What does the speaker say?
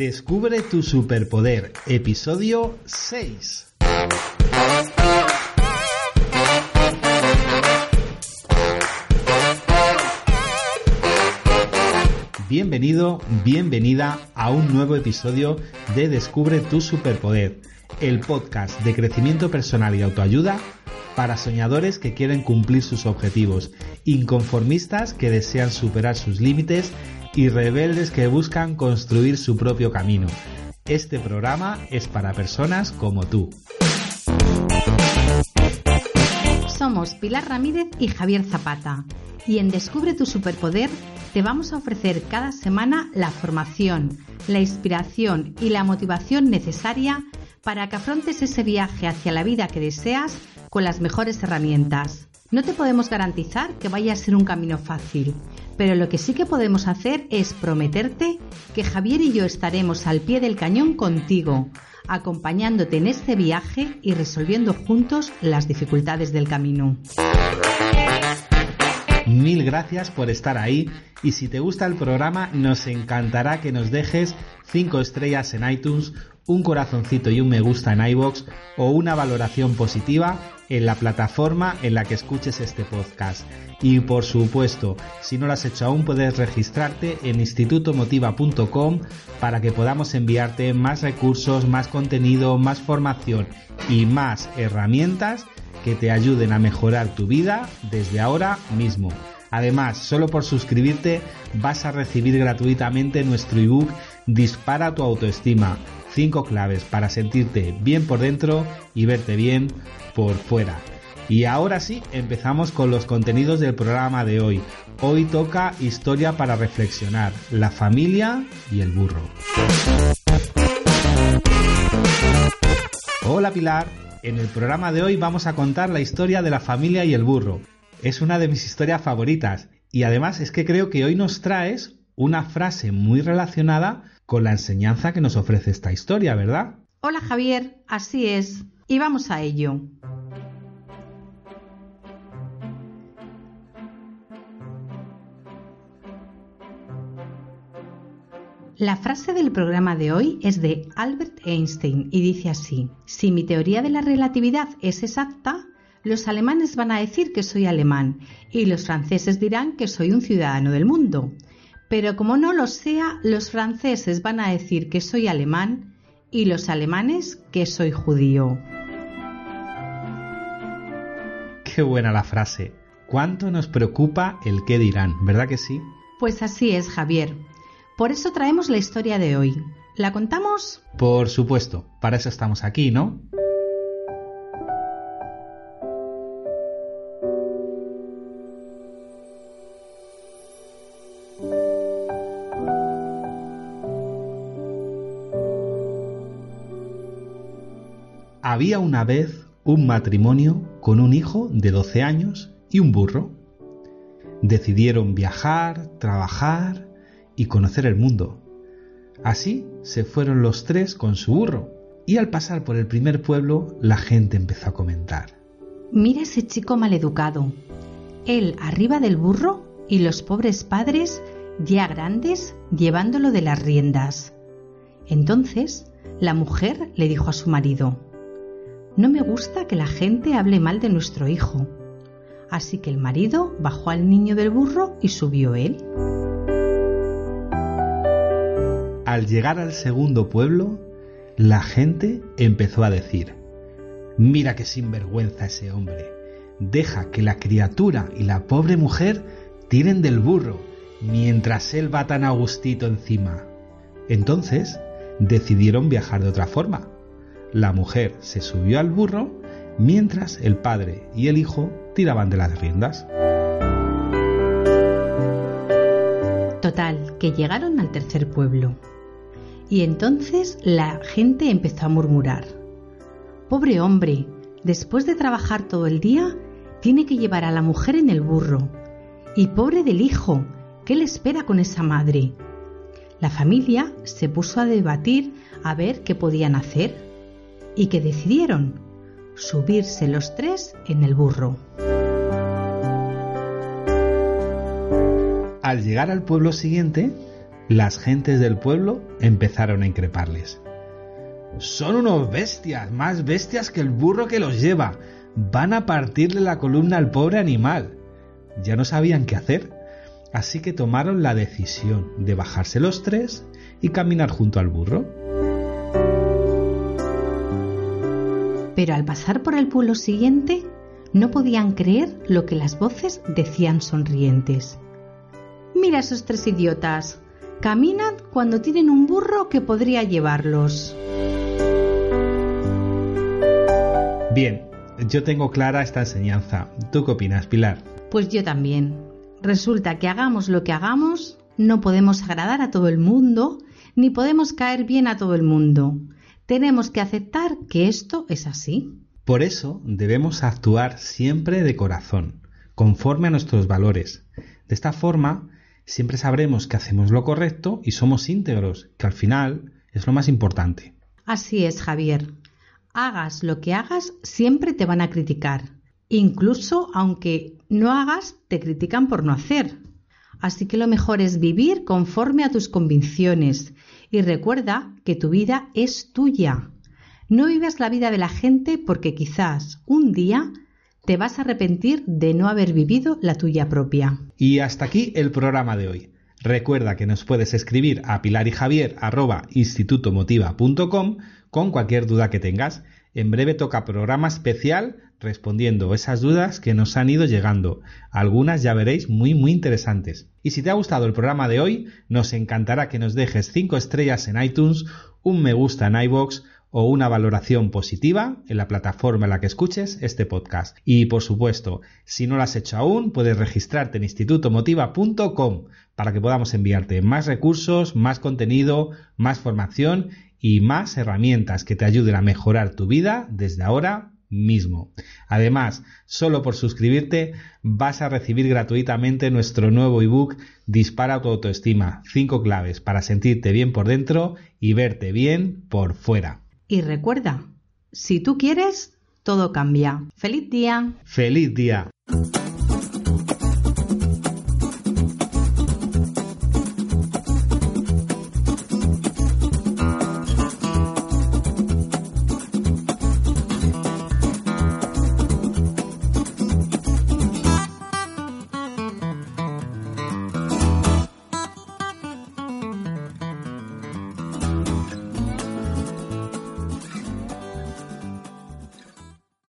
Descubre tu superpoder, episodio 6. Bienvenido, bienvenida a un nuevo episodio de Descubre tu superpoder, el podcast de crecimiento personal y autoayuda para soñadores que quieren cumplir sus objetivos, inconformistas que desean superar sus límites y rebeldes que buscan construir su propio camino. Este programa es para personas como tú. Somos Pilar Ramírez y Javier Zapata y en Descubre tu Superpoder te vamos a ofrecer cada semana la formación, la inspiración y la motivación necesaria para que afrontes ese viaje hacia la vida que deseas con las mejores herramientas. No te podemos garantizar que vaya a ser un camino fácil, pero lo que sí que podemos hacer es prometerte que Javier y yo estaremos al pie del cañón contigo, acompañándote en este viaje y resolviendo juntos las dificultades del camino. Mil gracias por estar ahí y si te gusta el programa nos encantará que nos dejes 5 estrellas en iTunes, un corazoncito y un me gusta en iBox o una valoración positiva en la plataforma en la que escuches este podcast. Y por supuesto, si no lo has hecho aún, puedes registrarte en institutomotiva.com para que podamos enviarte más recursos, más contenido, más formación y más herramientas que te ayuden a mejorar tu vida desde ahora mismo. Además, solo por suscribirte vas a recibir gratuitamente nuestro ebook Dispara tu autoestima. 5 claves para sentirte bien por dentro y verte bien por fuera. Y ahora sí, empezamos con los contenidos del programa de hoy. Hoy toca historia para reflexionar, la familia y el burro. Hola Pilar, en el programa de hoy vamos a contar la historia de la familia y el burro. Es una de mis historias favoritas y además es que creo que hoy nos traes una frase muy relacionada con la enseñanza que nos ofrece esta historia, ¿verdad? Hola Javier, así es. Y vamos a ello. La frase del programa de hoy es de Albert Einstein y dice así, si mi teoría de la relatividad es exacta, los alemanes van a decir que soy alemán y los franceses dirán que soy un ciudadano del mundo. Pero como no lo sea, los franceses van a decir que soy alemán y los alemanes que soy judío. Qué buena la frase. ¿Cuánto nos preocupa el qué dirán? ¿Verdad que sí? Pues así es, Javier. Por eso traemos la historia de hoy. ¿La contamos? Por supuesto, para eso estamos aquí, ¿no? Había una vez un matrimonio con un hijo de 12 años y un burro. Decidieron viajar, trabajar y conocer el mundo. Así se fueron los tres con su burro y al pasar por el primer pueblo la gente empezó a comentar. Mira ese chico maleducado. Él arriba del burro y los pobres padres ya grandes llevándolo de las riendas. Entonces la mujer le dijo a su marido, No me gusta que la gente hable mal de nuestro hijo. Así que el marido bajó al niño del burro y subió él. Al llegar al segundo pueblo, la gente empezó a decir, Mira qué sinvergüenza ese hombre. Deja que la criatura y la pobre mujer tiren del burro, mientras él va tan a gustito encima. Entonces decidieron viajar de otra forma. La mujer se subió al burro, mientras el padre y el hijo tiraban de las riendas. Total, que llegaron al tercer pueblo. Y entonces la gente empezó a murmurar. Pobre hombre, después de trabajar todo el día, tiene que llevar a la mujer en el burro. Y pobre del hijo, ¿qué le espera con esa madre? La familia se puso a debatir a ver qué podían hacer. ¿Y qué decidieron? Subirse los tres en el burro. Al llegar al pueblo siguiente, las gentes del pueblo empezaron a increparles. Son unos bestias, más bestias que el burro que los lleva. Van a partirle la columna al pobre animal. Ya no sabían qué hacer, así que tomaron la decisión de bajarse los tres y caminar junto al burro. Pero al pasar por el pueblo siguiente, no podían creer lo que las voces decían sonrientes. Mira a esos tres idiotas. Caminan cuando tienen un burro que podría llevarlos. Bien, yo tengo clara esta enseñanza. ¿Tú qué opinas, Pilar? Pues yo también. Resulta que hagamos lo que hagamos, no podemos agradar a todo el mundo, ni podemos caer bien a todo el mundo. Tenemos que aceptar que esto es así. Por eso debemos actuar siempre de corazón, conforme a nuestros valores. De esta forma, siempre sabremos que hacemos lo correcto y somos íntegros, que al final es lo más importante. Así es, Javier. Hagas lo que hagas, siempre te van a criticar. Incluso aunque no hagas, te critican por no hacer. Así que lo mejor es vivir conforme a tus convicciones y recuerda que tu vida es tuya. No vivas la vida de la gente porque quizás un día te vas a arrepentir de no haber vivido la tuya propia. Y hasta aquí el programa de hoy. Recuerda que nos puedes escribir a pilarijavier.institutomotiva.com con cualquier duda que tengas. En breve toca programa especial respondiendo esas dudas que nos han ido llegando. Algunas ya veréis muy muy interesantes. Y si te ha gustado el programa de hoy, nos encantará que nos dejes 5 estrellas en iTunes, un me gusta en iBox o una valoración positiva en la plataforma en la que escuches este podcast. Y por supuesto, si no lo has hecho aún, puedes registrarte en institutomotiva.com para que podamos enviarte más recursos, más contenido, más formación y más herramientas que te ayuden a mejorar tu vida desde ahora mismo. Además, solo por suscribirte vas a recibir gratuitamente nuestro nuevo ebook Dispara tu autoestima, 5 claves para sentirte bien por dentro y verte bien por fuera. Y recuerda, si tú quieres, todo cambia. ¡Feliz día! ¡Feliz día!